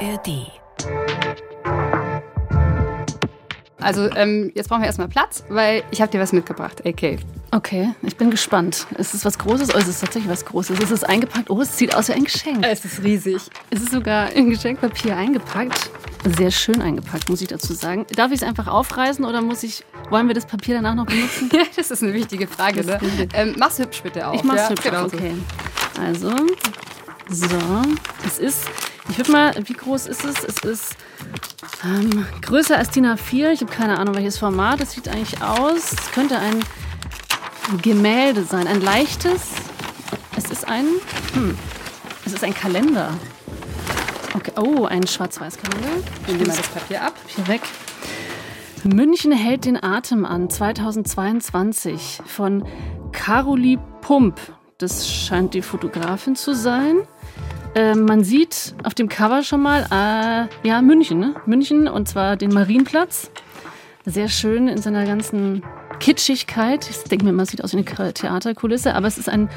ARD. Also ähm, jetzt brauchen wir erstmal Platz, weil ich habe dir was mitgebracht, AK. Okay, ich bin gespannt. Ist es was Großes oder ist es tatsächlich was Großes? Ist es eingepackt? Oh, es sieht aus wie ein Geschenk. Es ist riesig. Es ist sogar in Geschenkpapier eingepackt. Sehr schön eingepackt, muss ich dazu sagen. Darf ich es einfach aufreißen oder muss ich, wollen wir das Papier danach noch benutzen? Ja, das ist eine wichtige Frage. Ne? Ähm, mach's hübsch bitte auch. Ich mach's ja, hübsch, genau okay. Also, so, es ist, ich würde mal, wie groß ist es? Es ist ähm, größer als DIN A4. Ich habe keine Ahnung, welches Format. Es sieht eigentlich aus. Es könnte ein Gemälde sein, ein leichtes. Es ist ein, hm, es ist ein Kalender. Okay, oh, ein Schwarz-Weiß-Kalender. Nehmen wir mal das Papier ab. Hier weg. München hält den Atem an 2022 von Caroli Pump. Das scheint die Fotografin zu sein. Äh, man sieht auf dem Cover schon mal, äh, ja, München, ne? München und zwar den Marienplatz. Sehr schön in seiner ganzen Kitschigkeit. Ich denke mir immer, es sieht aus wie eine Theaterkulisse, aber es ist ein,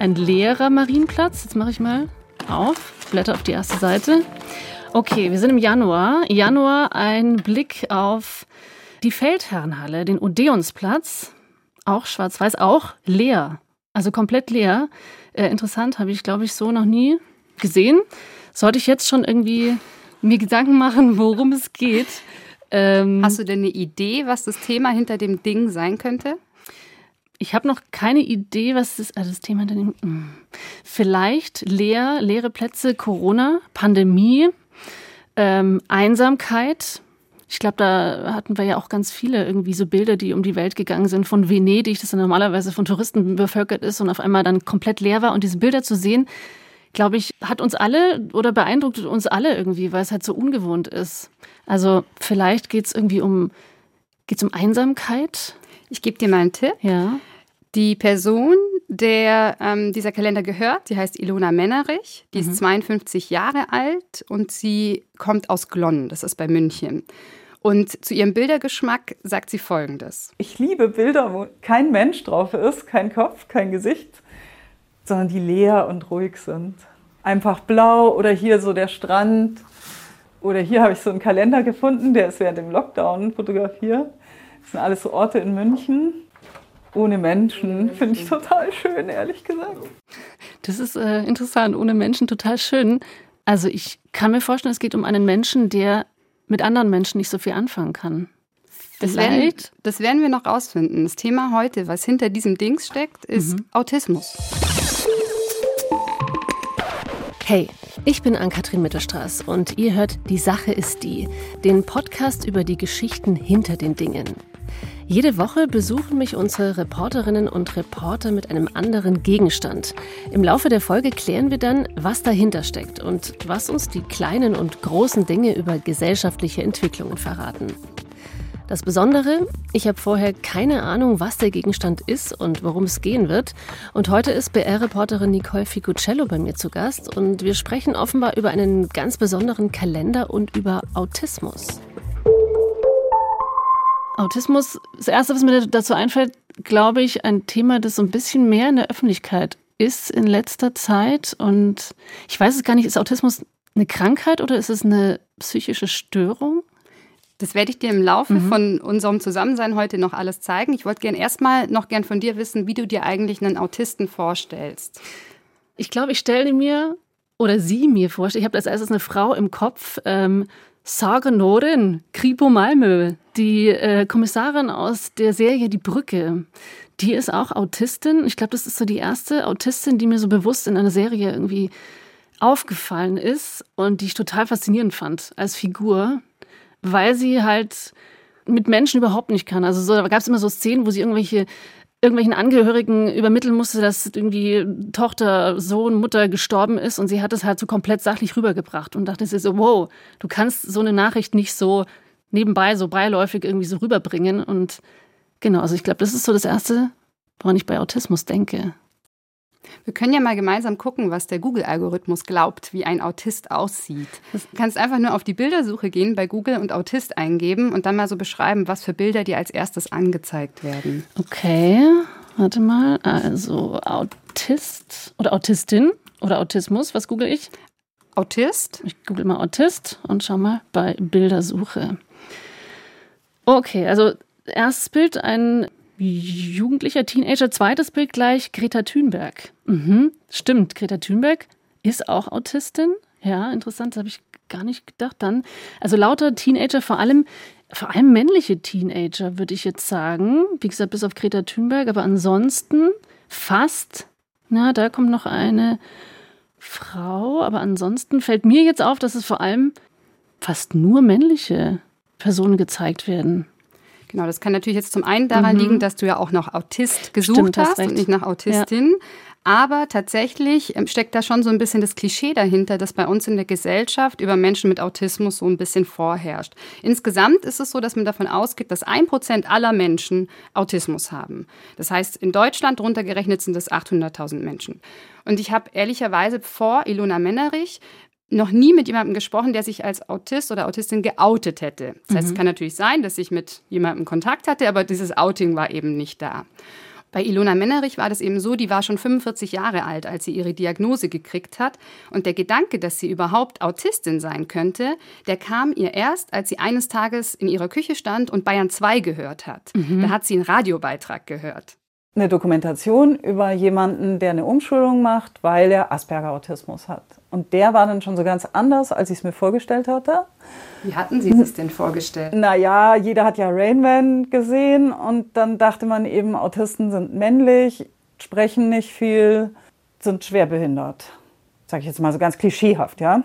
ein leerer Marienplatz. Jetzt mache ich mal auf, blätter auf die erste Seite. Okay, wir sind im Januar. Januar ein Blick auf die Feldherrenhalle, den Odeonsplatz. Auch schwarz-weiß, auch leer. Also komplett leer. Äh, interessant, habe ich, glaube ich, so noch nie gesehen. Sollte ich jetzt schon irgendwie mir Gedanken machen, worum es geht. Ähm, Hast du denn eine Idee, was das Thema hinter dem Ding sein könnte? Ich habe noch keine Idee, was das, also das Thema hinter dem. Hm. Vielleicht leer, leere Plätze, Corona, Pandemie, ähm, Einsamkeit. Ich glaube, da hatten wir ja auch ganz viele irgendwie so Bilder, die um die Welt gegangen sind von Venedig, das dann normalerweise von Touristen bevölkert ist und auf einmal dann komplett leer war. Und diese Bilder zu sehen, glaube ich, hat uns alle oder beeindruckt uns alle irgendwie, weil es halt so ungewohnt ist. Also vielleicht geht es irgendwie um, geht's um Einsamkeit. Ich gebe dir mal einen Tipp. Ja. Die Person, der ähm, dieser Kalender gehört, die heißt Ilona Mennerich. Die ist 52 Jahre alt und sie kommt aus Glonn, das ist bei München. Und zu ihrem Bildergeschmack sagt sie Folgendes. Ich liebe Bilder, wo kein Mensch drauf ist, kein Kopf, kein Gesicht, sondern die leer und ruhig sind. Einfach blau oder hier so der Strand. Oder hier habe ich so einen Kalender gefunden, der ist während dem Lockdown fotografiert. Das sind alles so Orte in München. Ohne Menschen. Finde ich total schön, ehrlich gesagt. Das ist äh, interessant, ohne Menschen total schön. Also ich kann mir vorstellen, es geht um einen Menschen, der mit anderen Menschen nicht so viel anfangen kann. Das werden, das werden wir noch rausfinden. Das Thema heute, was hinter diesem Dings steckt, ist Autismus. Hey, ich bin Ann-Kathrin Mittelstraß und ihr hört Die Sache ist die, den Podcast über die Geschichten hinter den Dingen. Jede Woche besuchen mich unsere Reporterinnen und Reporter mit einem anderen Gegenstand. Im Laufe der Folge klären wir dann, was dahinter steckt und was uns die kleinen und großen Dinge über gesellschaftliche Entwicklungen verraten. Das Besondere, ich habe vorher keine Ahnung, was der Gegenstand ist und worum es gehen wird. Und heute ist BR-Reporterin Nicole Ficuccello bei mir zu Gast und wir sprechen offenbar über einen ganz besonderen Kalender und über Autismus. Autismus, das Erste, was mir dazu einfällt, glaube ich, ein Thema, das so ein bisschen mehr in der Öffentlichkeit ist in letzter Zeit. Und ich weiß es gar nicht, ist Autismus eine Krankheit oder ist es eine psychische Störung? Das werde ich dir im Laufe von unserem Zusammensein heute noch alles zeigen. Ich wollte gern erstmal noch gern von dir wissen, wie du dir eigentlich einen Autisten vorstellst. Ich glaube, ich stelle mir oder sie mir vor, ich habe als erstes eine Frau im Kopf, ähm, Saga Norin, Kripo Malmö, die äh, Kommissarin aus der Serie Die Brücke. Die ist auch Autistin. Ich glaube, das ist so die erste Autistin, die mir so bewusst in einer Serie irgendwie aufgefallen ist und die ich total faszinierend fand als Figur, weil sie halt mit Menschen überhaupt nicht kann. Also so, da gab es immer so Szenen, wo sie irgendwelche irgendwelchen Angehörigen übermitteln musste, dass irgendwie Tochter, Sohn, Mutter gestorben ist und sie hat es halt so komplett sachlich rübergebracht und dachte sie so, wow, du kannst so eine Nachricht nicht so nebenbei, so beiläufig irgendwie so rüberbringen und genau, also ich glaube, das ist so das Erste, woran ich bei Autismus denke. Wir können ja mal gemeinsam gucken, was der Google-Algorithmus glaubt, wie ein Autist aussieht. Du kannst einfach nur auf die Bildersuche gehen bei Google und Autist eingeben und dann mal so beschreiben, was für Bilder dir als erstes angezeigt werden. Okay, warte mal, also Autist oder Autistin oder Autismus, was google ich? Autist. Ich google mal Autist und schau mal bei Bildersuche. Okay, also erstes Bild ein jugendlicher Teenager, zweites Bild gleich Greta Thunberg. Mhm, stimmt, Greta Thunberg ist auch Autistin. Ja, interessant, das habe ich gar nicht gedacht dann. Also lauter Teenager, vor allem, vor allem männliche Teenager, würde ich jetzt sagen. Wie gesagt, bis auf Greta Thunberg, aber ansonsten fast, na, da kommt noch eine Frau, aber ansonsten fällt mir jetzt auf, dass es vor allem fast nur männliche Personen gezeigt werden. Genau, das kann natürlich jetzt zum einen daran mhm. liegen, dass du ja auch noch Autist gesucht Stimmt, hast, und nicht nach Autistin. Ja. Aber tatsächlich ähm, steckt da schon so ein bisschen das Klischee dahinter, das bei uns in der Gesellschaft über Menschen mit Autismus so ein bisschen vorherrscht. Insgesamt ist es so, dass man davon ausgeht, dass ein Prozent aller Menschen Autismus haben. Das heißt, in Deutschland runtergerechnet sind es 800.000 Menschen. Und ich habe ehrlicherweise vor Ilona Mennerich noch nie mit jemandem gesprochen, der sich als Autist oder Autistin geoutet hätte. Das heißt, mhm. es kann natürlich sein, dass ich mit jemandem Kontakt hatte, aber dieses Outing war eben nicht da. Bei Ilona Mennerich war das eben so, die war schon 45 Jahre alt, als sie ihre Diagnose gekriegt hat. Und der Gedanke, dass sie überhaupt Autistin sein könnte, der kam ihr erst, als sie eines Tages in ihrer Küche stand und Bayern 2 gehört hat. Mhm. Da hat sie einen Radiobeitrag gehört eine Dokumentation über jemanden, der eine Umschulung macht, weil er Asperger-Autismus hat. Und der war dann schon so ganz anders, als ich es mir vorgestellt hatte. Wie hatten Sie es denn vorgestellt? Naja, jeder hat ja Rainman gesehen und dann dachte man eben, Autisten sind männlich, sprechen nicht viel, sind schwerbehindert. Sag ich jetzt mal so ganz klischeehaft, ja.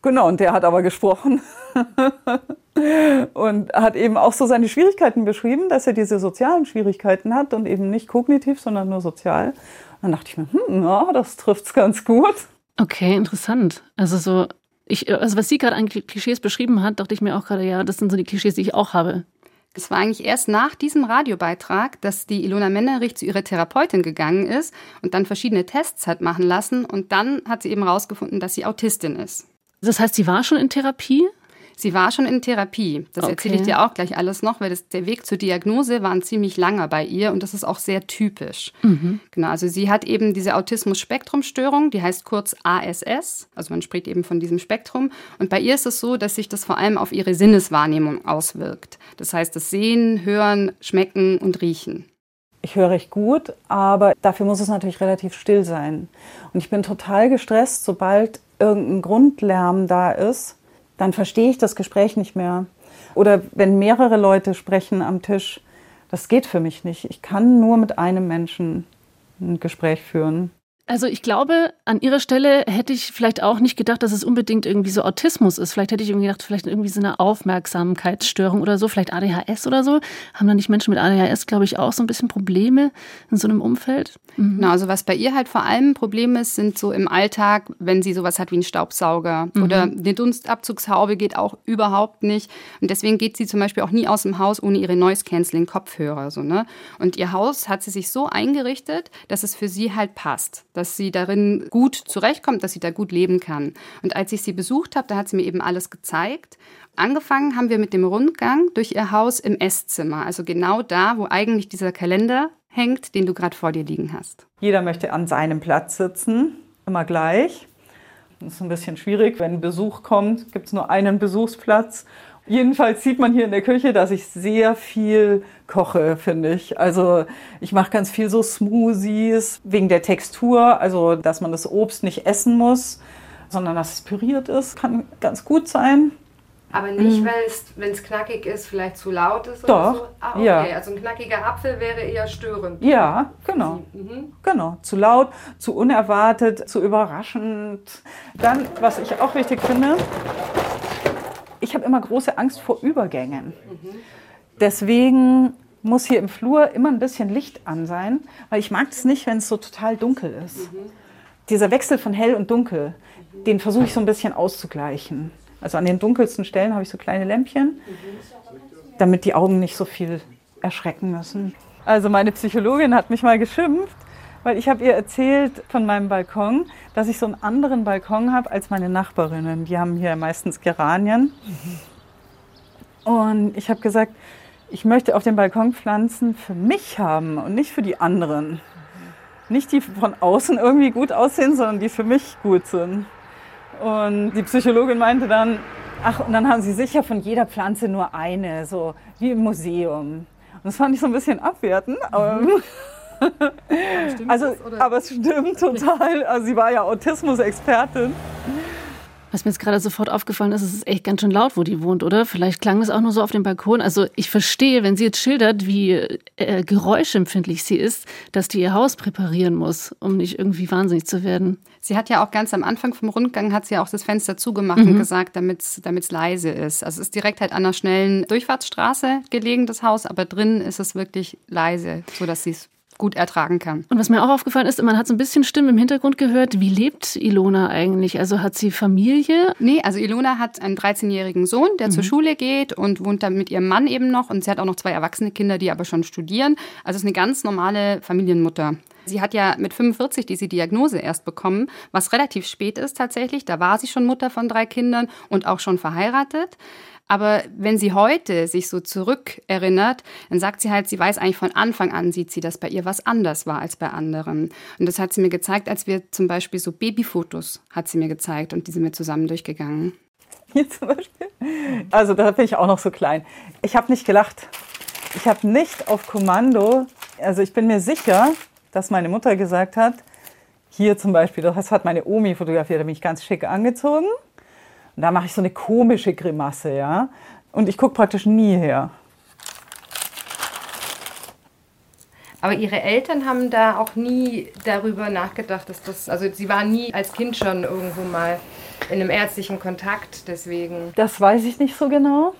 Genau, und der hat aber gesprochen und hat eben auch so seine Schwierigkeiten beschrieben, dass er diese sozialen Schwierigkeiten hat und eben nicht kognitiv, sondern nur sozial. Und dann dachte ich mir, hm, ja, das trifft's ganz gut. Okay, interessant. Also so, ich, also was sie gerade an Klischees beschrieben hat, dachte ich mir auch gerade, ja, das sind so die Klischees, die ich auch habe. Es war eigentlich erst nach diesem Radiobeitrag, dass die Ilona Mennerich zu ihrer Therapeutin gegangen ist und dann verschiedene Tests hat machen lassen und dann hat sie eben herausgefunden, dass sie Autistin ist. Das heißt, sie war schon in Therapie? Sie war schon in Therapie. Das okay. erzähle ich dir auch gleich alles noch, weil das, der Weg zur Diagnose war ein ziemlich langer bei ihr und das ist auch sehr typisch. Mhm. Genau, also sie hat eben diese Autismus-Spektrum-Störung, die heißt kurz ASS, also man spricht eben von diesem Spektrum. Und bei ihr ist es so, dass sich das vor allem auf ihre Sinneswahrnehmung auswirkt. Das heißt, das Sehen, Hören, Schmecken und Riechen. Ich höre recht gut, aber dafür muss es natürlich relativ still sein. Und ich bin total gestresst, sobald irgendein Grundlärm da ist, dann verstehe ich das Gespräch nicht mehr. Oder wenn mehrere Leute sprechen am Tisch, das geht für mich nicht. Ich kann nur mit einem Menschen ein Gespräch führen. Also ich glaube, an ihrer Stelle hätte ich vielleicht auch nicht gedacht, dass es unbedingt irgendwie so Autismus ist. Vielleicht hätte ich irgendwie gedacht, vielleicht irgendwie so eine Aufmerksamkeitsstörung oder so, vielleicht ADHS oder so. Haben da nicht Menschen mit ADHS, glaube ich, auch so ein bisschen Probleme in so einem Umfeld? Mhm. Genau, also was bei ihr halt vor allem ein Problem ist, sind so im Alltag, wenn sie sowas hat wie einen Staubsauger mhm. oder eine Dunstabzugshaube geht auch überhaupt nicht. Und deswegen geht sie zum Beispiel auch nie aus dem Haus ohne ihre Noise-Canceling-Kopfhörer. So, ne? Und ihr Haus hat sie sich so eingerichtet, dass es für sie halt passt dass sie darin gut zurechtkommt, dass sie da gut leben kann. Und als ich sie besucht habe, da hat sie mir eben alles gezeigt. Angefangen haben wir mit dem Rundgang durch ihr Haus im Esszimmer, also genau da, wo eigentlich dieser Kalender hängt, den du gerade vor dir liegen hast. Jeder möchte an seinem Platz sitzen, immer gleich. Das ist ein bisschen schwierig, wenn Besuch kommt, gibt es nur einen Besuchsplatz Jedenfalls sieht man hier in der Küche, dass ich sehr viel koche, finde ich. Also ich mache ganz viel so Smoothies wegen der Textur, also dass man das Obst nicht essen muss, sondern dass es püriert ist, kann ganz gut sein. Aber nicht, mhm. wenn es knackig ist, vielleicht zu laut ist oder Doch, so? Ah, okay. Ja. Also ein knackiger Apfel wäre eher störend. Ja, genau. Mhm. Genau. Zu laut, zu unerwartet, zu überraschend. Dann, was ich auch wichtig finde, ich habe immer große Angst vor Übergängen. Deswegen muss hier im Flur immer ein bisschen Licht an sein, weil ich mag es nicht, wenn es so total dunkel ist. Dieser Wechsel von hell und dunkel, den versuche ich so ein bisschen auszugleichen. Also an den dunkelsten Stellen habe ich so kleine Lämpchen, damit die Augen nicht so viel erschrecken müssen. Also meine Psychologin hat mich mal geschimpft, weil ich habe ihr erzählt von meinem Balkon, dass ich so einen anderen Balkon habe als meine Nachbarinnen. Die haben hier meistens Geranien. Mhm. Und ich habe gesagt, ich möchte auf dem Balkon Pflanzen für mich haben und nicht für die anderen. Mhm. Nicht die von außen irgendwie gut aussehen, sondern die für mich gut sind. Und die Psychologin meinte dann, ach, und dann haben sie sicher von jeder Pflanze nur eine, so wie im Museum. Und das fand ich so ein bisschen abwertend, aber. Mhm. also, aber es stimmt total. Also sie war ja Autismus-Expertin. Was mir jetzt gerade sofort aufgefallen ist, es ist echt ganz schön laut, wo die wohnt, oder? Vielleicht klang es auch nur so auf dem Balkon. Also ich verstehe, wenn sie jetzt schildert, wie äh, geräuschempfindlich sie ist, dass die ihr Haus präparieren muss, um nicht irgendwie wahnsinnig zu werden. Sie hat ja auch ganz am Anfang vom Rundgang hat sie ja auch das Fenster zugemacht mhm. und gesagt, damit es leise ist. Also es ist direkt halt an einer schnellen Durchfahrtsstraße gelegen, das Haus, aber drin ist es wirklich leise, sodass sie es gut ertragen kann. Und was mir auch aufgefallen ist, man hat so ein bisschen Stimmen im Hintergrund gehört. Wie lebt Ilona eigentlich? Also hat sie Familie? Nee, also Ilona hat einen 13-jährigen Sohn, der mhm. zur Schule geht und wohnt dann mit ihrem Mann eben noch. Und sie hat auch noch zwei erwachsene Kinder, die aber schon studieren. Also ist eine ganz normale Familienmutter. Sie hat ja mit 45 diese Diagnose erst bekommen, was relativ spät ist tatsächlich. Da war sie schon Mutter von drei Kindern und auch schon verheiratet. Aber wenn sie heute sich so zurückerinnert, dann sagt sie halt, sie weiß eigentlich von Anfang an, sieht sie, dass bei ihr was anders war als bei anderen. Und das hat sie mir gezeigt, als wir zum Beispiel so Babyfotos hat sie mir gezeigt und die sind wir zusammen durchgegangen. Hier zum Beispiel. Also da bin ich auch noch so klein. Ich habe nicht gelacht. Ich habe nicht auf Kommando, also ich bin mir sicher, dass meine Mutter gesagt hat, hier zum Beispiel, das hat meine Omi fotografiert, da bin ich ganz schick angezogen. Und da mache ich so eine komische Grimasse, ja. Und ich gucke praktisch nie her. Aber Ihre Eltern haben da auch nie darüber nachgedacht, dass das, also Sie waren nie als Kind schon irgendwo mal in einem ärztlichen Kontakt, deswegen. Das weiß ich nicht so genau.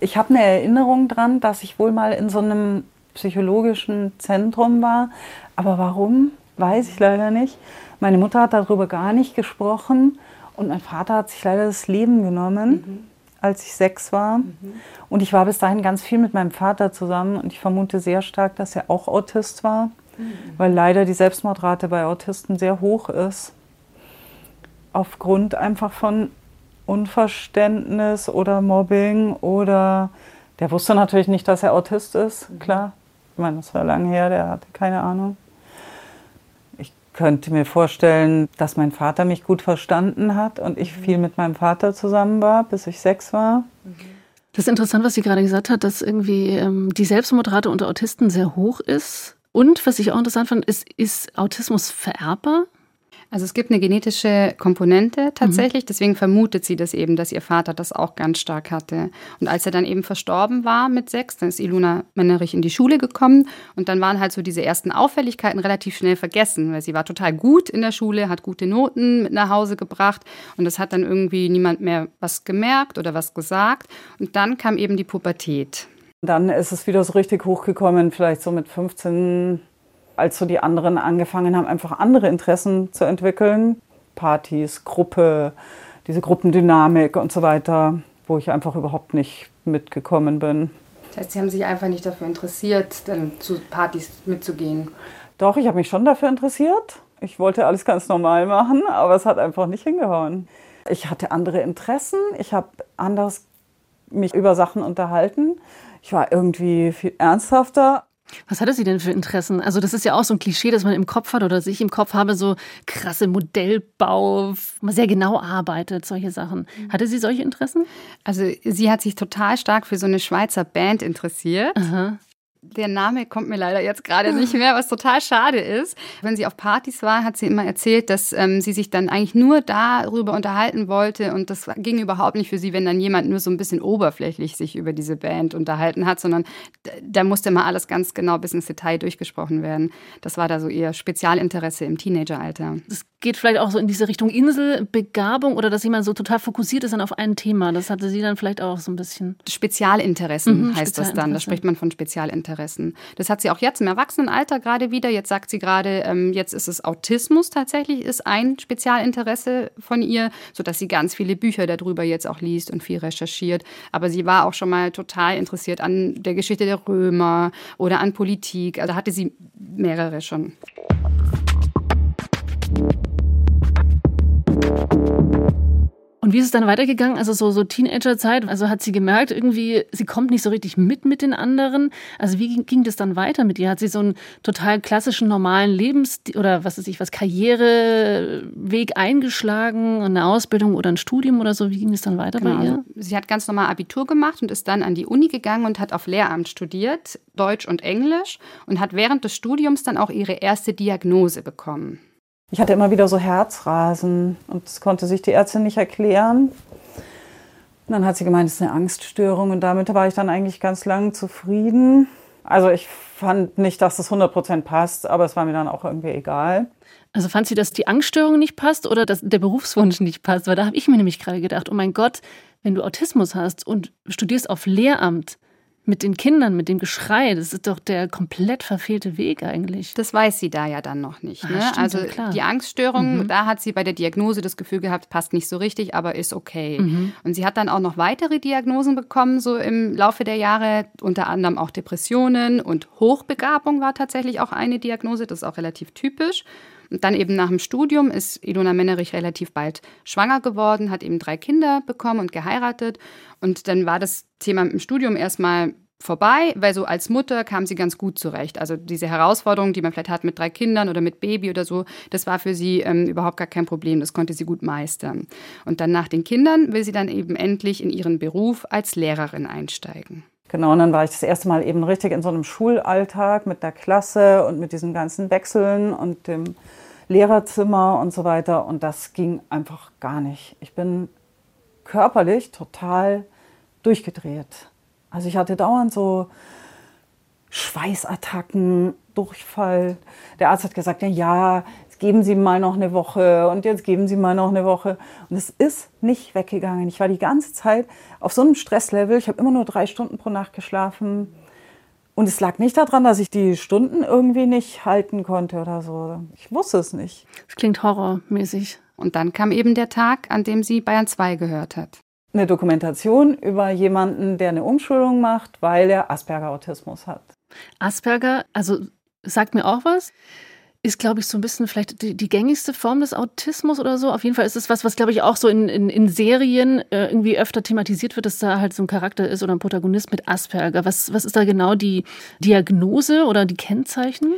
Ich habe eine Erinnerung dran, dass ich wohl mal in so einem psychologischen Zentrum war. Aber warum, weiß ich leider nicht. Meine Mutter hat darüber gar nicht gesprochen. Und mein Vater hat sich leider das Leben genommen, mhm. als ich sechs war. Mhm. Und ich war bis dahin ganz viel mit meinem Vater zusammen und ich vermute sehr stark, dass er auch Autist war, mhm. weil leider die Selbstmordrate bei Autisten sehr hoch ist. Aufgrund einfach von Unverständnis oder Mobbing oder der wusste natürlich nicht, dass er Autist ist, mhm. klar. Ich meine, das war lange her, der hatte keine Ahnung könnte mir vorstellen, dass mein Vater mich gut verstanden hat und ich mhm. viel mit meinem Vater zusammen war, bis ich sechs war. Das ist interessant, was sie gerade gesagt hat, dass irgendwie ähm, die Selbstmordrate unter Autisten sehr hoch ist. Und was ich auch interessant fand, ist, ist Autismus vererbbar? Also es gibt eine genetische Komponente tatsächlich, mhm. deswegen vermutet sie das eben, dass ihr Vater das auch ganz stark hatte. Und als er dann eben verstorben war mit sechs, dann ist Iluna Männerich in die Schule gekommen und dann waren halt so diese ersten Auffälligkeiten relativ schnell vergessen, weil sie war total gut in der Schule, hat gute Noten mit nach Hause gebracht und das hat dann irgendwie niemand mehr was gemerkt oder was gesagt. Und dann kam eben die Pubertät. Dann ist es wieder so richtig hochgekommen, vielleicht so mit 15, als so die anderen angefangen haben, einfach andere Interessen zu entwickeln. Partys, Gruppe, diese Gruppendynamik und so weiter, wo ich einfach überhaupt nicht mitgekommen bin. Das heißt, Sie haben sich einfach nicht dafür interessiert, dann zu Partys mitzugehen? Doch, ich habe mich schon dafür interessiert. Ich wollte alles ganz normal machen, aber es hat einfach nicht hingehauen. Ich hatte andere Interessen, ich habe anders mich über Sachen unterhalten. Ich war irgendwie viel ernsthafter. Was hatte sie denn für Interessen? Also das ist ja auch so ein Klischee, das man im Kopf hat oder sich im Kopf habe, so krasse Modellbau, man sehr genau arbeitet, solche Sachen. Mhm. Hatte sie solche Interessen? Also sie hat sich total stark für so eine Schweizer Band interessiert. Aha. Der Name kommt mir leider jetzt gerade nicht mehr, was total schade ist. Wenn sie auf Partys war, hat sie immer erzählt, dass ähm, sie sich dann eigentlich nur darüber unterhalten wollte und das ging überhaupt nicht für sie, wenn dann jemand nur so ein bisschen oberflächlich sich über diese Band unterhalten hat, sondern da musste mal alles ganz genau bis ins Detail durchgesprochen werden. Das war da so ihr Spezialinteresse im Teenageralter. Das geht vielleicht auch so in diese Richtung Inselbegabung oder dass jemand so total fokussiert ist dann auf ein Thema. Das hatte sie dann vielleicht auch so ein bisschen. Spezialinteressen mhm, heißt das dann. Da spricht man von Spezialinteressen. Das hat sie auch jetzt im Erwachsenenalter gerade wieder. Jetzt sagt sie gerade, ähm, jetzt ist es Autismus tatsächlich, ist ein Spezialinteresse von ihr, sodass sie ganz viele Bücher darüber jetzt auch liest und viel recherchiert. Aber sie war auch schon mal total interessiert an der Geschichte der Römer oder an Politik. Also hatte sie mehrere schon. Und wie ist es dann weitergegangen? Also so, so Teenagerzeit, also hat sie gemerkt, irgendwie, sie kommt nicht so richtig mit mit den anderen. Also wie ging, ging das dann weiter mit ihr? Hat sie so einen total klassischen, normalen Lebens- oder was weiß ich, was Karriereweg eingeschlagen, eine Ausbildung oder ein Studium oder so? Wie ging es dann weiter genau. bei ihr? Sie hat ganz normal Abitur gemacht und ist dann an die Uni gegangen und hat auf Lehramt studiert, Deutsch und Englisch und hat während des Studiums dann auch ihre erste Diagnose bekommen. Ich hatte immer wieder so Herzrasen und das konnte sich die Ärztin nicht erklären. Und dann hat sie gemeint, es ist eine Angststörung und damit war ich dann eigentlich ganz lang zufrieden. Also ich fand nicht, dass das 100% passt, aber es war mir dann auch irgendwie egal. Also fand sie, dass die Angststörung nicht passt oder dass der Berufswunsch nicht passt? Weil da habe ich mir nämlich gerade gedacht, oh mein Gott, wenn du Autismus hast und studierst auf Lehramt, mit den Kindern, mit dem Geschrei, das ist doch der komplett verfehlte Weg eigentlich. Das weiß sie da ja dann noch nicht. Ah, ne? Ach, also ja, die Angststörung, mhm. da hat sie bei der Diagnose das Gefühl gehabt, passt nicht so richtig, aber ist okay. Mhm. Und sie hat dann auch noch weitere Diagnosen bekommen, so im Laufe der Jahre, unter anderem auch Depressionen und Hochbegabung war tatsächlich auch eine Diagnose, das ist auch relativ typisch. Und dann eben nach dem Studium ist Ilona Mennerich relativ bald schwanger geworden, hat eben drei Kinder bekommen und geheiratet. Und dann war das Thema im Studium erstmal vorbei, weil so als Mutter kam sie ganz gut zurecht. Also diese Herausforderung, die man vielleicht hat mit drei Kindern oder mit Baby oder so, das war für sie ähm, überhaupt gar kein Problem. Das konnte sie gut meistern. Und dann nach den Kindern will sie dann eben endlich in ihren Beruf als Lehrerin einsteigen. Genau, und dann war ich das erste Mal eben richtig in so einem Schulalltag mit der Klasse und mit diesen ganzen Wechseln und dem Lehrerzimmer und so weiter. Und das ging einfach gar nicht. Ich bin körperlich total durchgedreht. Also ich hatte dauernd so Schweißattacken, Durchfall. Der Arzt hat gesagt, ja, ja, jetzt geben Sie mal noch eine Woche und jetzt geben Sie mal noch eine Woche. Und es ist nicht weggegangen. Ich war die ganze Zeit auf so einem Stresslevel. Ich habe immer nur drei Stunden pro Nacht geschlafen. Und es lag nicht daran, dass ich die Stunden irgendwie nicht halten konnte oder so. Ich wusste es nicht. Das klingt horrormäßig. Und dann kam eben der Tag, an dem sie Bayern 2 gehört hat. Eine Dokumentation über jemanden, der eine Umschulung macht, weil er Asperger-Autismus hat. Asperger, also sagt mir auch was ist, glaube ich, so ein bisschen vielleicht die, die, gängigste Form des Autismus oder so. Auf jeden Fall ist es was, was, glaube ich, auch so in, in, in Serien äh, irgendwie öfter thematisiert wird, dass da halt so ein Charakter ist oder ein Protagonist mit Asperger. Was, was ist da genau die Diagnose oder die Kennzeichen?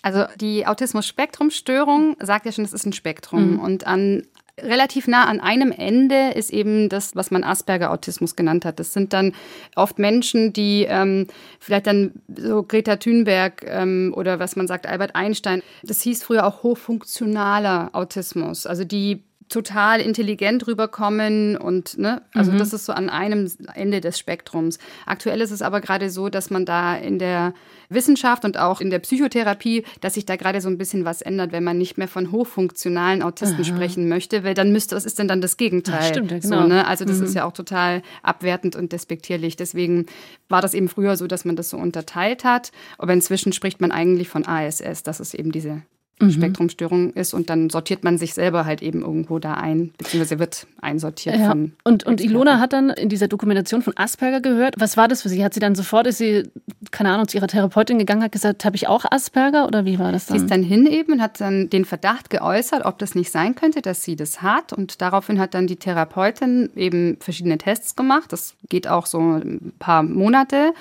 Also die Autismus-Spektrum-Störung sagt ja schon, es ist ein Spektrum. Mhm. Und an relativ nah an einem Ende ist eben das, was man Asperger-Autismus genannt hat. Das sind dann oft Menschen, die ähm, vielleicht dann so Greta Thunberg ähm, oder was man sagt, Albert Einstein, das hieß früher auch hochfunktionaler Autismus. Also die total intelligent rüberkommen und ne, also mhm. das ist so an einem Ende des Spektrums. Aktuell ist es aber gerade so, dass man da in der Wissenschaft und auch in der Psychotherapie, dass sich da gerade so ein bisschen was ändert, wenn man nicht mehr von hochfunktionalen Autisten Aha. sprechen möchte, weil dann müsste, was ist denn dann das Gegenteil? Ach, stimmt, ja, genau. So, ne? Also das mhm. ist ja auch total abwertend und despektierlich. Deswegen war das eben früher so, dass man das so unterteilt hat. Aber inzwischen spricht man eigentlich von ASS. Das ist eben diese. Spektrumstörung ist und dann sortiert man sich selber halt eben irgendwo da ein, beziehungsweise wird einsortiert ja. von. Und, und Ilona hat dann in dieser Dokumentation von Asperger gehört. Was war das für sie? Hat sie dann sofort, ist sie, keine Ahnung, zu ihrer Therapeutin gegangen, hat gesagt, habe ich auch Asperger oder wie war das dann? Sie ist dann hin eben und hat dann den Verdacht geäußert, ob das nicht sein könnte, dass sie das hat. Und daraufhin hat dann die Therapeutin eben verschiedene Tests gemacht. Das geht auch so ein paar Monate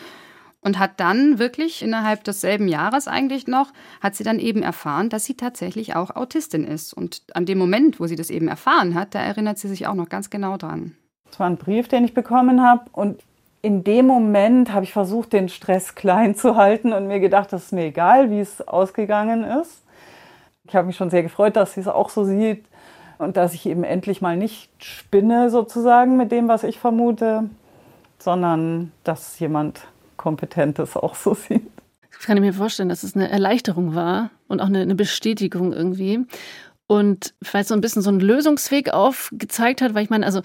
und hat dann wirklich innerhalb desselben Jahres eigentlich noch, hat sie dann eben erfahren, dass sie tatsächlich auch Autistin ist. Und an dem Moment, wo sie das eben erfahren hat, da erinnert sie sich auch noch ganz genau dran. Es war ein Brief, den ich bekommen habe und in dem Moment habe ich versucht, den Stress klein zu halten und mir gedacht, das ist mir egal, wie es ausgegangen ist. Ich habe mich schon sehr gefreut, dass sie es auch so sieht und dass ich eben endlich mal nicht spinne sozusagen mit dem, was ich vermute, sondern dass jemand Kompetentes auch so sieht. Das kann ich mir vorstellen, dass es eine Erleichterung war und auch eine, eine Bestätigung irgendwie. Und vielleicht so ein bisschen so einen Lösungsweg aufgezeigt hat, weil ich meine, also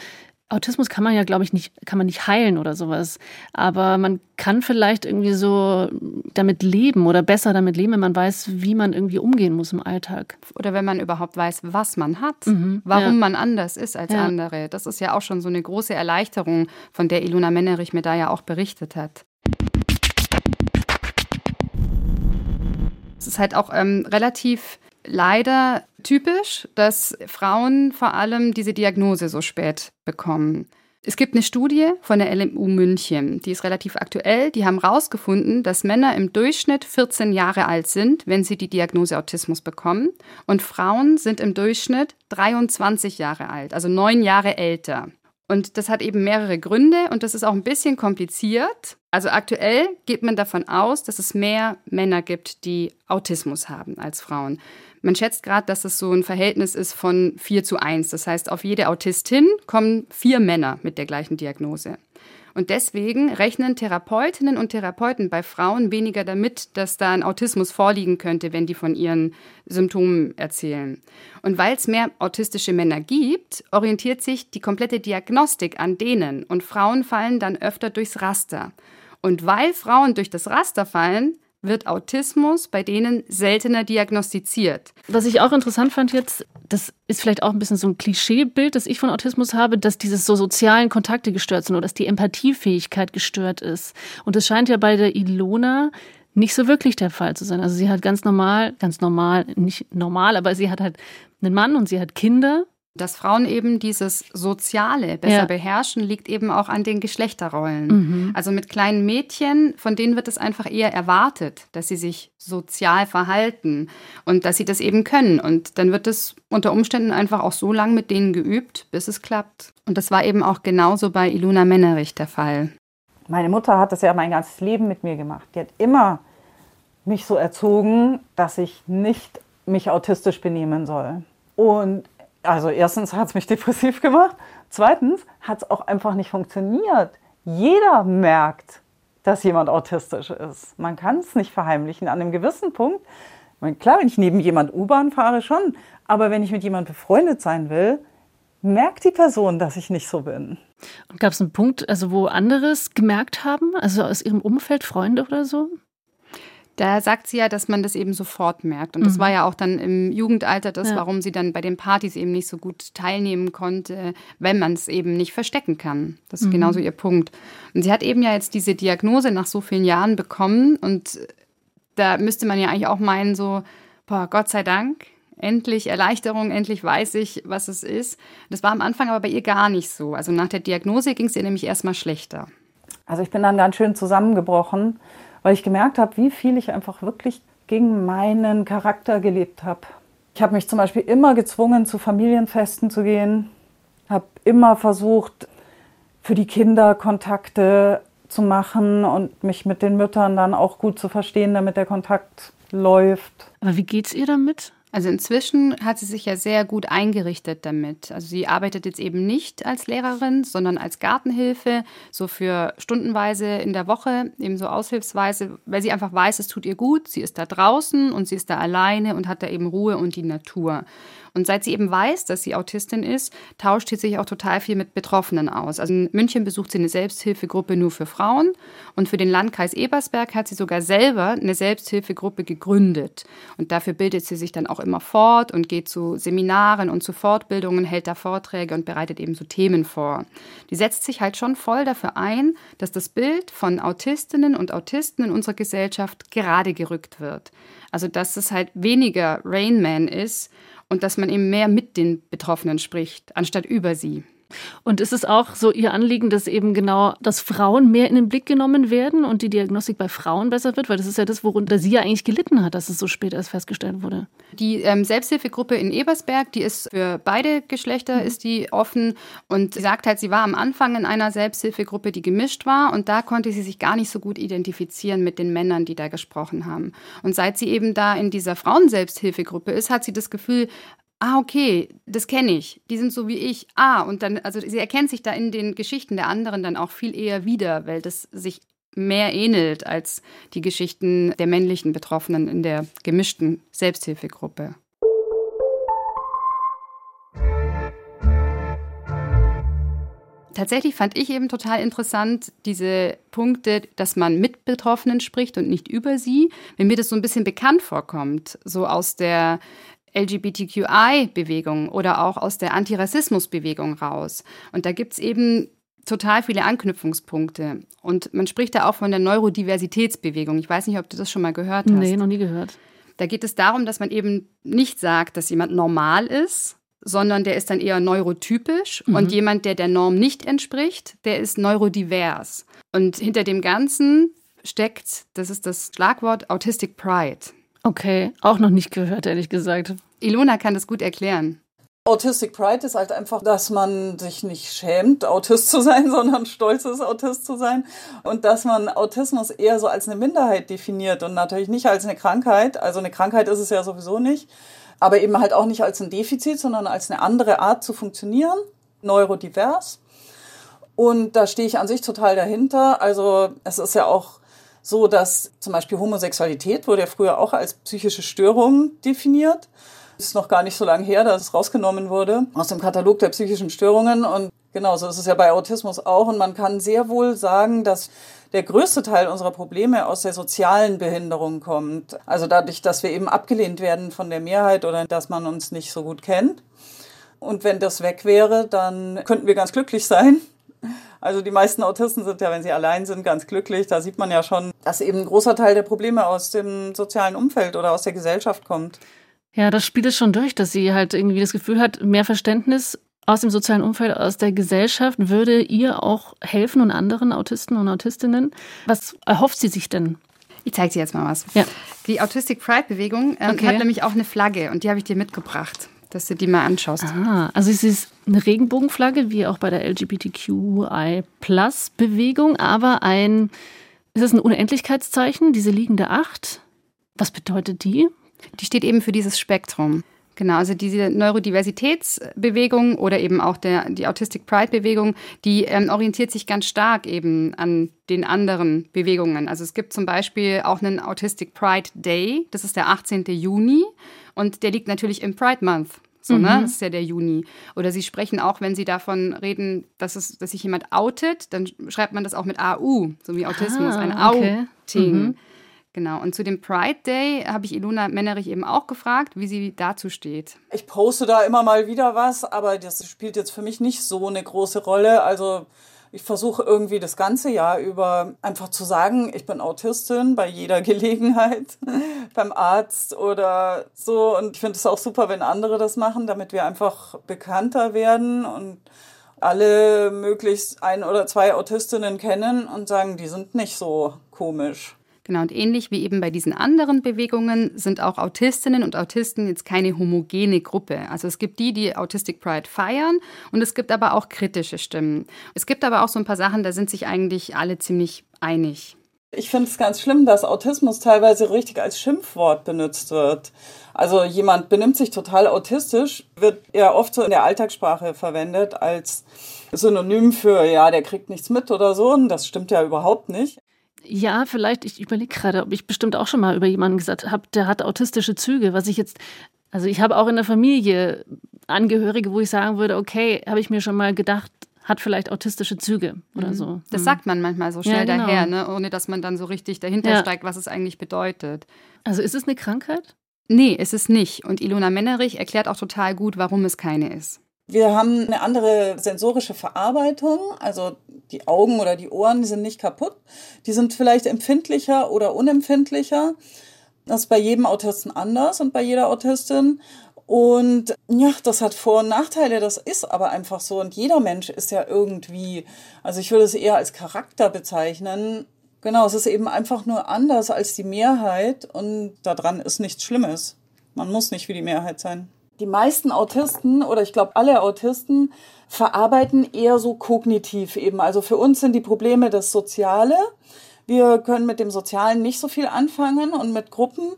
Autismus kann man ja, glaube ich, nicht, kann man nicht heilen oder sowas. Aber man kann vielleicht irgendwie so damit leben oder besser damit leben, wenn man weiß, wie man irgendwie umgehen muss im Alltag. Oder wenn man überhaupt weiß, was man hat, mhm, warum ja. man anders ist als ja. andere. Das ist ja auch schon so eine große Erleichterung, von der Ilona Mennerich mir da ja auch berichtet hat. Es ist halt auch ähm, relativ leider typisch, dass Frauen vor allem diese Diagnose so spät bekommen. Es gibt eine Studie von der LMU München, die ist relativ aktuell. Die haben herausgefunden, dass Männer im Durchschnitt 14 Jahre alt sind, wenn sie die Diagnose Autismus bekommen. Und Frauen sind im Durchschnitt 23 Jahre alt, also neun Jahre älter. Und das hat eben mehrere Gründe und das ist auch ein bisschen kompliziert. Also aktuell geht man davon aus, dass es mehr Männer gibt, die Autismus haben als Frauen. Man schätzt gerade, dass es so ein Verhältnis ist von 4 zu 1. Das heißt, auf jede Autistin kommen vier Männer mit der gleichen Diagnose. Und deswegen rechnen Therapeutinnen und Therapeuten bei Frauen weniger damit, dass da ein Autismus vorliegen könnte, wenn die von ihren Symptomen erzählen. Und weil es mehr autistische Männer gibt, orientiert sich die komplette Diagnostik an denen und Frauen fallen dann öfter durchs Raster. Und weil Frauen durch das Raster fallen, wird Autismus bei denen seltener diagnostiziert. Was ich auch interessant fand jetzt, das ist vielleicht auch ein bisschen so ein Klischeebild, das ich von Autismus habe, dass diese so sozialen Kontakte gestört sind oder dass die Empathiefähigkeit gestört ist. Und es scheint ja bei der Ilona nicht so wirklich der Fall zu sein. Also sie hat ganz normal, ganz normal, nicht normal, aber sie hat halt einen Mann und sie hat Kinder dass Frauen eben dieses Soziale besser ja. beherrschen, liegt eben auch an den Geschlechterrollen. Mhm. Also mit kleinen Mädchen, von denen wird es einfach eher erwartet, dass sie sich sozial verhalten und dass sie das eben können. Und dann wird es unter Umständen einfach auch so lange mit denen geübt, bis es klappt. Und das war eben auch genauso bei Iluna Mennerich der Fall. Meine Mutter hat das ja mein ganzes Leben mit mir gemacht. Die hat immer mich so erzogen, dass ich nicht mich autistisch benehmen soll. Und also erstens hat es mich depressiv gemacht. Zweitens hat es auch einfach nicht funktioniert. Jeder merkt, dass jemand autistisch ist. Man kann es nicht verheimlichen. An einem gewissen Punkt, klar, wenn ich neben jemand U-Bahn fahre, schon. Aber wenn ich mit jemand befreundet sein will, merkt die Person, dass ich nicht so bin. Und gab es einen Punkt, also wo anderes gemerkt haben, also aus ihrem Umfeld, Freunde oder so? Da sagt sie ja, dass man das eben sofort merkt. Und das mhm. war ja auch dann im Jugendalter das, ja. warum sie dann bei den Partys eben nicht so gut teilnehmen konnte, wenn man es eben nicht verstecken kann. Das ist mhm. genauso ihr Punkt. Und sie hat eben ja jetzt diese Diagnose nach so vielen Jahren bekommen. Und da müsste man ja eigentlich auch meinen, so, boah, Gott sei Dank, endlich Erleichterung, endlich weiß ich, was es ist. Das war am Anfang aber bei ihr gar nicht so. Also nach der Diagnose ging es ihr nämlich erstmal schlechter. Also ich bin dann ganz schön zusammengebrochen weil ich gemerkt habe, wie viel ich einfach wirklich gegen meinen Charakter gelebt habe. Ich habe mich zum Beispiel immer gezwungen, zu Familienfesten zu gehen, habe immer versucht, für die Kinder Kontakte zu machen und mich mit den Müttern dann auch gut zu verstehen, damit der Kontakt läuft. Aber wie geht's ihr damit? Also inzwischen hat sie sich ja sehr gut eingerichtet damit. Also sie arbeitet jetzt eben nicht als Lehrerin, sondern als Gartenhilfe, so für stundenweise in der Woche, eben so aushilfsweise, weil sie einfach weiß, es tut ihr gut. Sie ist da draußen und sie ist da alleine und hat da eben Ruhe und die Natur. Und seit sie eben weiß, dass sie Autistin ist, tauscht sie sich auch total viel mit Betroffenen aus. Also in München besucht sie eine Selbsthilfegruppe nur für Frauen und für den Landkreis Ebersberg hat sie sogar selber eine Selbsthilfegruppe gegründet. Und dafür bildet sie sich dann auch immer fort und geht zu Seminaren und zu Fortbildungen, hält da Vorträge und bereitet eben so Themen vor. Die setzt sich halt schon voll dafür ein, dass das Bild von Autistinnen und Autisten in unserer Gesellschaft gerade gerückt wird. Also dass es halt weniger Rainman ist und dass man eben mehr mit den Betroffenen spricht, anstatt über sie. Und ist es auch so Ihr Anliegen, dass eben genau, dass Frauen mehr in den Blick genommen werden und die Diagnostik bei Frauen besser wird? Weil das ist ja das, worunter sie ja eigentlich gelitten hat, dass es so spät erst festgestellt wurde. Die ähm, Selbsthilfegruppe in Ebersberg, die ist für beide Geschlechter, mhm. ist die offen und sie sagt halt, sie war am Anfang in einer Selbsthilfegruppe, die gemischt war und da konnte sie sich gar nicht so gut identifizieren mit den Männern, die da gesprochen haben. Und seit sie eben da in dieser Frauenselbsthilfegruppe ist, hat sie das Gefühl, ah, okay, das kenne ich, die sind so wie ich, ah, und dann, also sie erkennt sich da in den Geschichten der anderen dann auch viel eher wieder, weil das sich mehr ähnelt als die Geschichten der männlichen Betroffenen in der gemischten Selbsthilfegruppe. Tatsächlich fand ich eben total interessant diese Punkte, dass man mit Betroffenen spricht und nicht über sie. Wenn mir das so ein bisschen bekannt vorkommt, so aus der LGBTQI-Bewegung oder auch aus der Antirassismus-Bewegung raus. Und da gibt es eben total viele Anknüpfungspunkte. Und man spricht da auch von der Neurodiversitätsbewegung. Ich weiß nicht, ob du das schon mal gehört hast. Nee, noch nie gehört. Da geht es darum, dass man eben nicht sagt, dass jemand normal ist, sondern der ist dann eher neurotypisch mhm. und jemand, der der Norm nicht entspricht, der ist neurodivers. Und hinter dem Ganzen steckt, das ist das Schlagwort Autistic Pride. Okay, auch noch nicht gehört, ehrlich gesagt. Ilona kann das gut erklären. Autistic Pride ist halt einfach, dass man sich nicht schämt, Autist zu sein, sondern stolz ist, Autist zu sein. Und dass man Autismus eher so als eine Minderheit definiert und natürlich nicht als eine Krankheit. Also eine Krankheit ist es ja sowieso nicht. Aber eben halt auch nicht als ein Defizit, sondern als eine andere Art zu funktionieren. Neurodivers. Und da stehe ich an sich total dahinter. Also es ist ja auch so, dass zum Beispiel Homosexualität wurde ja früher auch als psychische Störung definiert. Ist noch gar nicht so lange her, dass es rausgenommen wurde aus dem Katalog der psychischen Störungen. Und genauso ist es ja bei Autismus auch. Und man kann sehr wohl sagen, dass der größte Teil unserer Probleme aus der sozialen Behinderung kommt. Also dadurch, dass wir eben abgelehnt werden von der Mehrheit oder dass man uns nicht so gut kennt. Und wenn das weg wäre, dann könnten wir ganz glücklich sein. Also die meisten Autisten sind ja, wenn sie allein sind, ganz glücklich. Da sieht man ja schon, dass eben ein großer Teil der Probleme aus dem sozialen Umfeld oder aus der Gesellschaft kommt. Ja, das spielt es schon durch, dass sie halt irgendwie das Gefühl hat, mehr Verständnis aus dem sozialen Umfeld, aus der Gesellschaft würde ihr auch helfen und anderen Autisten und Autistinnen. Was erhofft sie sich denn? Ich zeige dir jetzt mal was. Ja. Die Autistic Pride Bewegung ähm, okay. hat nämlich auch eine Flagge und die habe ich dir mitgebracht, dass du die mal anschaust. Ah, also es ist eine Regenbogenflagge, wie auch bei der LGBTQI-Plus-Bewegung, aber ein, ist es ein Unendlichkeitszeichen, diese liegende Acht? Was bedeutet die? Die steht eben für dieses Spektrum. Genau, also diese Neurodiversitätsbewegung oder eben auch der, die Autistic Pride-Bewegung, die ähm, orientiert sich ganz stark eben an den anderen Bewegungen. Also es gibt zum Beispiel auch einen Autistic Pride Day, das ist der 18. Juni und der liegt natürlich im Pride Month. So, ne? mhm. ne? Das ist ja der Juni. Oder sie sprechen auch, wenn sie davon reden, dass, es, dass sich jemand outet, dann schreibt man das auch mit AU, so wie Autismus, ah, ein okay. Outing. Mhm. Genau, und zu dem Pride Day habe ich Ilona Mennerich eben auch gefragt, wie sie dazu steht. Ich poste da immer mal wieder was, aber das spielt jetzt für mich nicht so eine große Rolle. Also ich versuche irgendwie das ganze Jahr über einfach zu sagen, ich bin Autistin bei jeder Gelegenheit, beim Arzt oder so. Und ich finde es auch super, wenn andere das machen, damit wir einfach bekannter werden und alle möglichst ein oder zwei Autistinnen kennen und sagen, die sind nicht so komisch. Genau, und ähnlich wie eben bei diesen anderen Bewegungen sind auch Autistinnen und Autisten jetzt keine homogene Gruppe. Also es gibt die, die Autistic Pride feiern und es gibt aber auch kritische Stimmen. Es gibt aber auch so ein paar Sachen, da sind sich eigentlich alle ziemlich einig. Ich finde es ganz schlimm, dass Autismus teilweise richtig als Schimpfwort benutzt wird. Also jemand benimmt sich total autistisch, wird ja oft so in der Alltagssprache verwendet als Synonym für, ja, der kriegt nichts mit oder so. Und das stimmt ja überhaupt nicht. Ja, vielleicht, ich überlege gerade, ob ich bestimmt auch schon mal über jemanden gesagt habe, der hat autistische Züge, was ich jetzt, also ich habe auch in der Familie Angehörige, wo ich sagen würde, okay, habe ich mir schon mal gedacht, hat vielleicht autistische Züge oder mhm. so. Das mhm. sagt man manchmal so schnell ja, genau. daher, ne? ohne dass man dann so richtig dahinter ja. steigt, was es eigentlich bedeutet. Also ist es eine Krankheit? Nee, ist es nicht. Und Ilona Mennerich erklärt auch total gut, warum es keine ist. Wir haben eine andere sensorische Verarbeitung, also die Augen oder die Ohren, die sind nicht kaputt. Die sind vielleicht empfindlicher oder unempfindlicher. Das ist bei jedem Autisten anders und bei jeder Autistin. Und ja, das hat Vor- und Nachteile, das ist aber einfach so. Und jeder Mensch ist ja irgendwie, also ich würde es eher als Charakter bezeichnen. Genau, es ist eben einfach nur anders als die Mehrheit und daran ist nichts Schlimmes. Man muss nicht wie die Mehrheit sein. Die meisten Autisten oder ich glaube alle Autisten verarbeiten eher so kognitiv eben. Also für uns sind die Probleme das Soziale. Wir können mit dem Sozialen nicht so viel anfangen und mit Gruppen,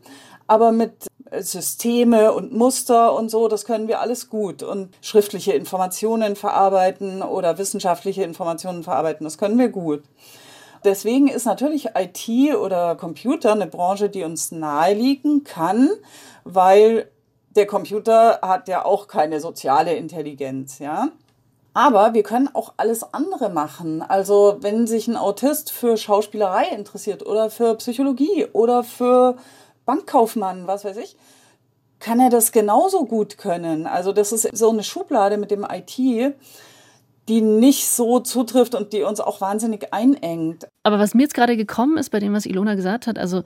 aber mit Systeme und Muster und so, das können wir alles gut. Und schriftliche Informationen verarbeiten oder wissenschaftliche Informationen verarbeiten, das können wir gut. Deswegen ist natürlich IT oder Computer eine Branche, die uns nahe liegen kann, weil der Computer hat ja auch keine soziale Intelligenz, ja. Aber wir können auch alles andere machen. Also wenn sich ein Autist für Schauspielerei interessiert oder für Psychologie oder für Bankkaufmann, was weiß ich, kann er das genauso gut können. Also das ist so eine Schublade mit dem IT, die nicht so zutrifft und die uns auch wahnsinnig einengt. Aber was mir jetzt gerade gekommen ist bei dem, was Ilona gesagt hat, also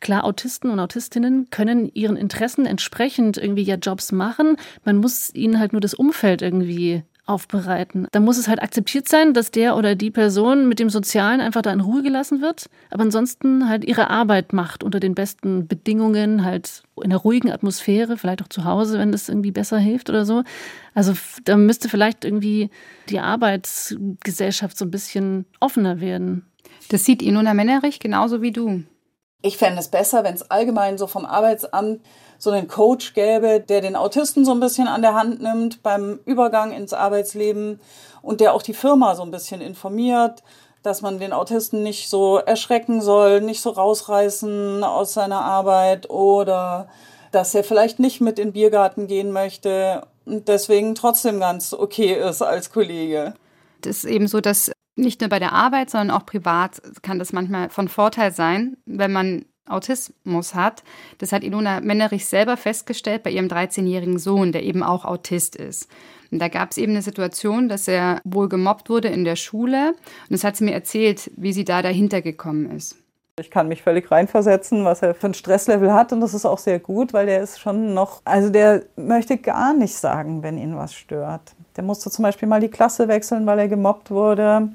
Klar, Autisten und Autistinnen können ihren Interessen entsprechend irgendwie ja Jobs machen. Man muss ihnen halt nur das Umfeld irgendwie aufbereiten. Da muss es halt akzeptiert sein, dass der oder die Person mit dem Sozialen einfach da in Ruhe gelassen wird, aber ansonsten halt ihre Arbeit macht unter den besten Bedingungen, halt in einer ruhigen Atmosphäre, vielleicht auch zu Hause, wenn das irgendwie besser hilft oder so. Also da müsste vielleicht irgendwie die Arbeitsgesellschaft so ein bisschen offener werden. Das sieht Inuna Mennerich genauso wie du. Ich fände es besser, wenn es allgemein so vom Arbeitsamt so einen Coach gäbe, der den Autisten so ein bisschen an der Hand nimmt beim Übergang ins Arbeitsleben und der auch die Firma so ein bisschen informiert, dass man den Autisten nicht so erschrecken soll, nicht so rausreißen aus seiner Arbeit oder dass er vielleicht nicht mit in den Biergarten gehen möchte und deswegen trotzdem ganz okay ist als Kollege. Das ist eben so, dass nicht nur bei der Arbeit, sondern auch privat kann das manchmal von Vorteil sein, wenn man Autismus hat. Das hat Ilona Mennerich selber festgestellt bei ihrem 13-jährigen Sohn, der eben auch Autist ist. Und da gab es eben eine Situation, dass er wohl gemobbt wurde in der Schule. Und das hat sie mir erzählt, wie sie da dahinter gekommen ist. Ich kann mich völlig reinversetzen, was er für ein Stresslevel hat. Und das ist auch sehr gut, weil der ist schon noch, also der möchte gar nicht sagen, wenn ihn was stört. Der musste zum Beispiel mal die Klasse wechseln, weil er gemobbt wurde.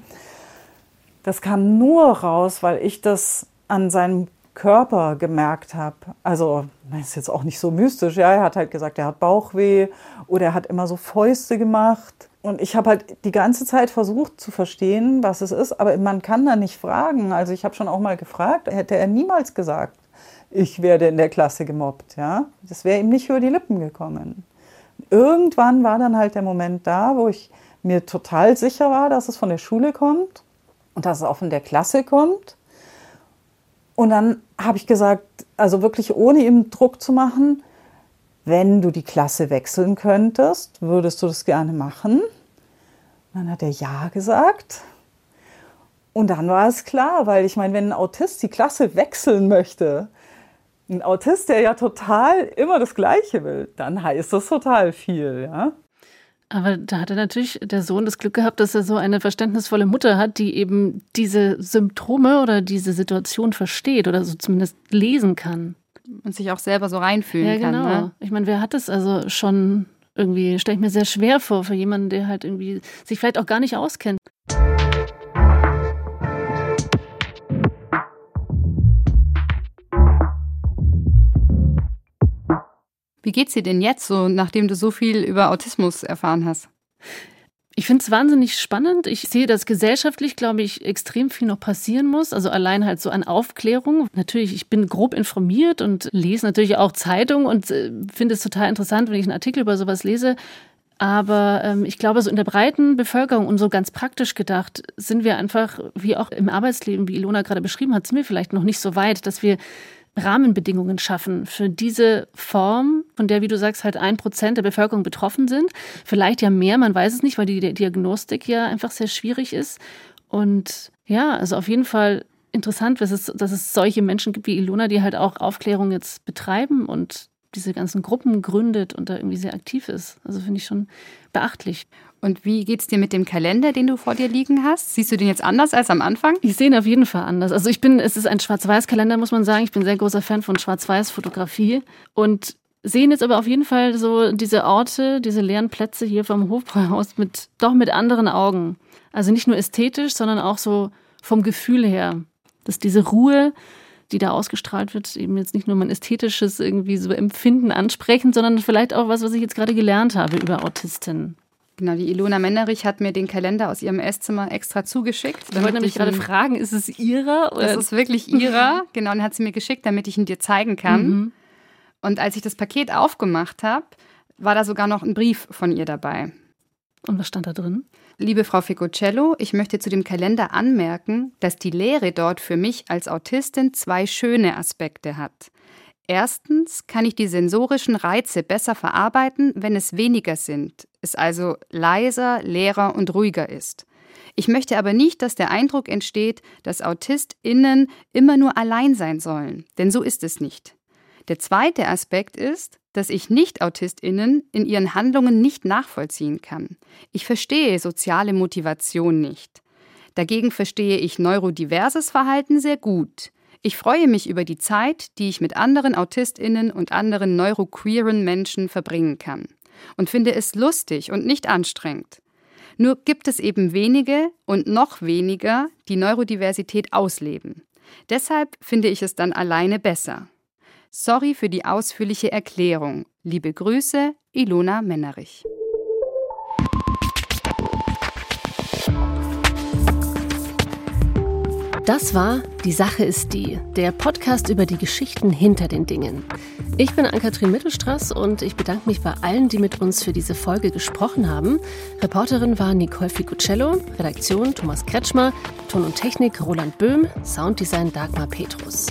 Das kam nur raus, weil ich das an seinem Körper gemerkt habe. Also, das ist jetzt auch nicht so mystisch, ja. Er hat halt gesagt, er hat Bauchweh oder er hat immer so Fäuste gemacht. Und ich habe halt die ganze Zeit versucht zu verstehen, was es ist, aber man kann da nicht fragen. Also ich habe schon auch mal gefragt, hätte er niemals gesagt, ich werde in der Klasse gemobbt, ja. Das wäre ihm nicht über die Lippen gekommen. Irgendwann war dann halt der Moment da, wo ich mir total sicher war, dass es von der Schule kommt und dass es auch von der Klasse kommt. Und dann habe ich gesagt, also wirklich ohne ihm Druck zu machen, wenn du die Klasse wechseln könntest, würdest du das gerne machen? Und dann hat er ja gesagt. Und dann war es klar, weil ich meine, wenn ein Autist die Klasse wechseln möchte, ein Autist, der ja total immer das Gleiche will, dann heißt das total viel, ja. Aber da hatte natürlich der Sohn das Glück gehabt, dass er so eine verständnisvolle Mutter hat, die eben diese Symptome oder diese Situation versteht oder so zumindest lesen kann. Und sich auch selber so reinfühlen ja, kann. Genau. Ne? Ich meine, wer hat es also schon irgendwie, stelle ich mir sehr schwer vor für jemanden, der halt irgendwie sich vielleicht auch gar nicht auskennt. Wie geht's dir denn jetzt so, nachdem du so viel über Autismus erfahren hast? Ich finde es wahnsinnig spannend. Ich sehe, dass gesellschaftlich, glaube ich, extrem viel noch passieren muss. Also allein halt so an Aufklärung. Natürlich, ich bin grob informiert und lese natürlich auch Zeitung und äh, finde es total interessant, wenn ich einen Artikel über sowas lese. Aber ähm, ich glaube, so in der breiten Bevölkerung und so ganz praktisch gedacht, sind wir einfach, wie auch im Arbeitsleben, wie Ilona gerade beschrieben hat, sind wir vielleicht noch nicht so weit, dass wir Rahmenbedingungen schaffen für diese Form, von der, wie du sagst, halt ein Prozent der Bevölkerung betroffen sind. Vielleicht ja mehr, man weiß es nicht, weil die Diagnostik ja einfach sehr schwierig ist. Und ja, also auf jeden Fall interessant, dass es, dass es solche Menschen gibt wie Ilona, die halt auch Aufklärung jetzt betreiben und diese ganzen Gruppen gründet und da irgendwie sehr aktiv ist. Also finde ich schon beachtlich. Und wie geht es dir mit dem Kalender, den du vor dir liegen hast? Siehst du den jetzt anders als am Anfang? Ich sehe ihn auf jeden Fall anders. Also ich bin, es ist ein Schwarz-Weiß-Kalender, muss man sagen. Ich bin ein sehr großer Fan von Schwarz-Weiß-Fotografie und sehen jetzt aber auf jeden Fall so diese Orte, diese leeren Plätze hier vom Hofbräuhaus mit doch mit anderen Augen. Also nicht nur ästhetisch, sondern auch so vom Gefühl her, dass diese Ruhe, die da ausgestrahlt wird, eben jetzt nicht nur mein ästhetisches irgendwie so Empfinden ansprechen, sondern vielleicht auch was, was ich jetzt gerade gelernt habe über Autistinnen. Genau, die Ilona Mennerich hat mir den Kalender aus ihrem Esszimmer extra zugeschickt. Ich wollte nämlich gerade fragen, ist es ihrer? Oder? Das ist wirklich ihrer. genau, den hat sie mir geschickt, damit ich ihn dir zeigen kann. Mhm. Und als ich das Paket aufgemacht habe, war da sogar noch ein Brief von ihr dabei. Und was stand da drin? Liebe Frau Ficocello, ich möchte zu dem Kalender anmerken, dass die Lehre dort für mich als Autistin zwei schöne Aspekte hat. Erstens kann ich die sensorischen Reize besser verarbeiten, wenn es weniger sind, es also leiser, leerer und ruhiger ist. Ich möchte aber nicht, dass der Eindruck entsteht, dass AutistInnen immer nur allein sein sollen, denn so ist es nicht. Der zweite Aspekt ist, dass ich Nicht-AutistInnen in ihren Handlungen nicht nachvollziehen kann. Ich verstehe soziale Motivation nicht. Dagegen verstehe ich neurodiverses Verhalten sehr gut. Ich freue mich über die Zeit, die ich mit anderen Autistinnen und anderen neuroqueeren Menschen verbringen kann und finde es lustig und nicht anstrengend. Nur gibt es eben wenige und noch weniger, die Neurodiversität ausleben. Deshalb finde ich es dann alleine besser. Sorry für die ausführliche Erklärung. Liebe Grüße, Ilona Mennerich. Das war Die Sache ist die, der Podcast über die Geschichten hinter den Dingen. Ich bin Ann-Kathrin Mittelstraß und ich bedanke mich bei allen, die mit uns für diese Folge gesprochen haben. Reporterin war Nicole Ficucello, Redaktion Thomas Kretschmer, Ton und Technik Roland Böhm, Sounddesign Dagmar Petrus.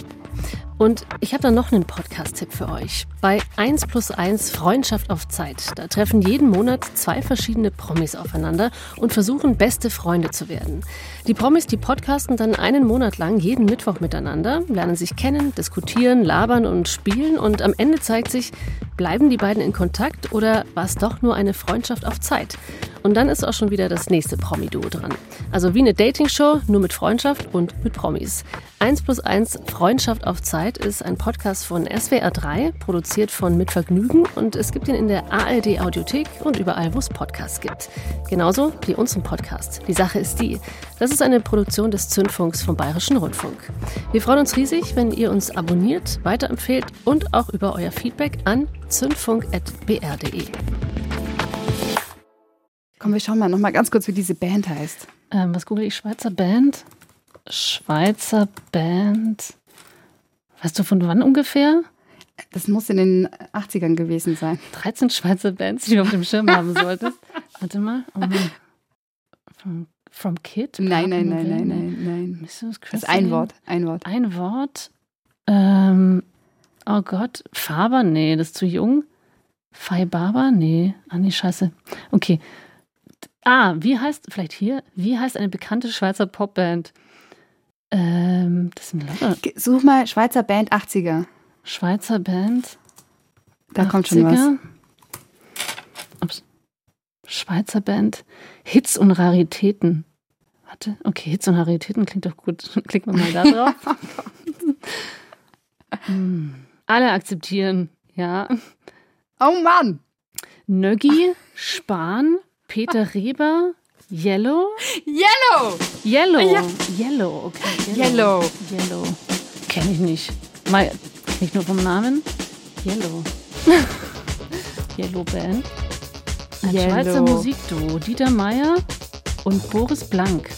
Und ich habe da noch einen Podcast-Tipp für euch. Bei 1 plus 1 Freundschaft auf Zeit. Da treffen jeden Monat zwei verschiedene Promis aufeinander und versuchen, beste Freunde zu werden. Die Promis, die podcasten dann einen Monat lang jeden Mittwoch miteinander, lernen sich kennen, diskutieren, labern und spielen und am Ende zeigt sich, bleiben die beiden in Kontakt oder war es doch nur eine Freundschaft auf Zeit? Und dann ist auch schon wieder das nächste Promi-Duo dran. Also wie eine Dating-Show, nur mit Freundschaft und mit Promis. 1 plus 1 Freundschaft auf Zeit ist ein Podcast von SWR 3, produziert von Mit Vergnügen und es gibt ihn in der ARD Audiothek und überall, wo es Podcasts gibt. Genauso wie unseren Podcast. Die Sache ist die. Das ist eine Produktion des Zündfunks vom Bayerischen Rundfunk. Wir freuen uns riesig, wenn ihr uns abonniert, weiterempfehlt und auch über euer Feedback an zündfunk.br.de. Komm, wir schauen mal noch mal ganz kurz, wie diese Band heißt. Ähm, was google ich? Schweizer Band? Schweizer Band. Weißt du von wann ungefähr? Das muss in den 80ern gewesen sein. 13 Schweizer Bands, die du auf dem Schirm haben solltest. Warte mal. Oh from, from Kid? Nein, nein, nein, nein, nein, nein. Mrs. Das ist ein Wort. Ein Wort. Ein Wort. Ähm, oh Gott. Faber? Nee, das ist zu jung. Fai Baba? Nee. Ah, nee, scheiße. Okay. Ah, wie heißt, vielleicht hier, wie heißt eine bekannte Schweizer Popband? Ähm, das sind lauter. Such mal Schweizer Band 80er. Schweizer Band. Da 80er. kommt schon was. Ups. Schweizer Band. Hits und Raritäten. Warte, okay, Hits und Raritäten klingt doch gut. Klicken wir mal da drauf. hm. Alle akzeptieren, ja. Oh Mann! Nöggi, Spahn, Peter Reber, Yellow? Yellow! Yellow, ja. Yellow, okay. Yellow. Yellow. Kenne ich nicht. Mal, kenn ich nur vom Namen? Yellow. Yellow Band. Ein Yellow. Schweizer Musikduo. Dieter Meier und Boris Blank.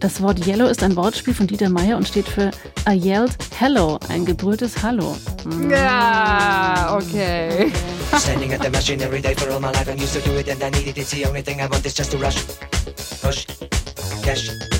Das Wort Yellow ist ein Wortspiel von Dieter Meier und steht für I yelled hello, ein gebrülltes Hallo. Ja, okay. okay. Standing at the machine every day for all my life. I'm used to do it and I need it. It's the only thing I want is just to rush. Push. Cash.